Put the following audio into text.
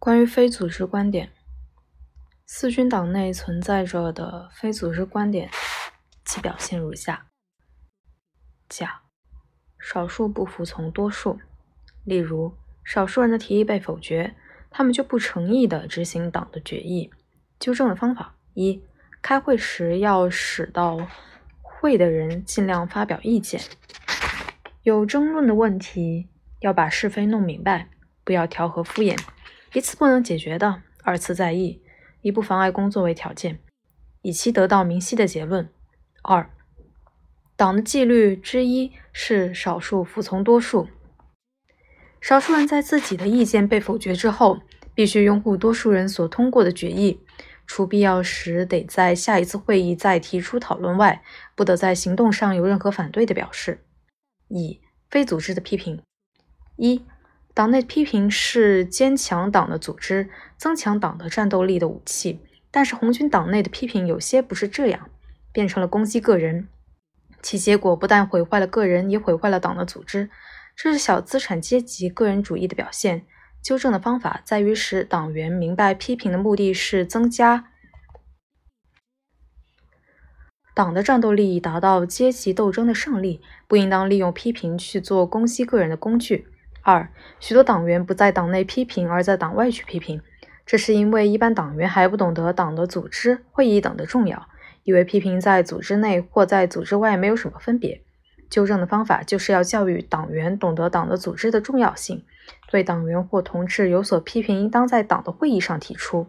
关于非组织观点，四军党内存在着的非组织观点，其表现如下：甲，少数不服从多数，例如少数人的提议被否决，他们就不诚意地执行党的决议。纠正的方法：一，开会时要使到会的人尽量发表意见，有争论的问题要把是非弄明白，不要调和敷衍。一次不能解决的，二次再议，以不妨碍工作为条件，以期得到明晰的结论。二，党的纪律之一是少数服从多数，少数人在自己的意见被否决之后，必须拥护多数人所通过的决议，除必要时得在下一次会议再提出讨论外，不得在行动上有任何反对的表示。以非组织的批评一。党内批评是坚强党的组织、增强党的战斗力的武器，但是红军党内的批评有些不是这样，变成了攻击个人，其结果不但毁坏了个人，也毁坏了党的组织，这是小资产阶级个人主义的表现。纠正的方法在于使党员明白，批评的目的是增加党的战斗力，达到阶级斗争的胜利，不应当利用批评去做攻击个人的工具。二，许多党员不在党内批评，而在党外去批评，这是因为一般党员还不懂得党的组织、会议等的重要，以为批评在组织内或在组织外没有什么分别。纠正的方法就是要教育党员懂得党的组织的重要性，对党员或同志有所批评，应当在党的会议上提出。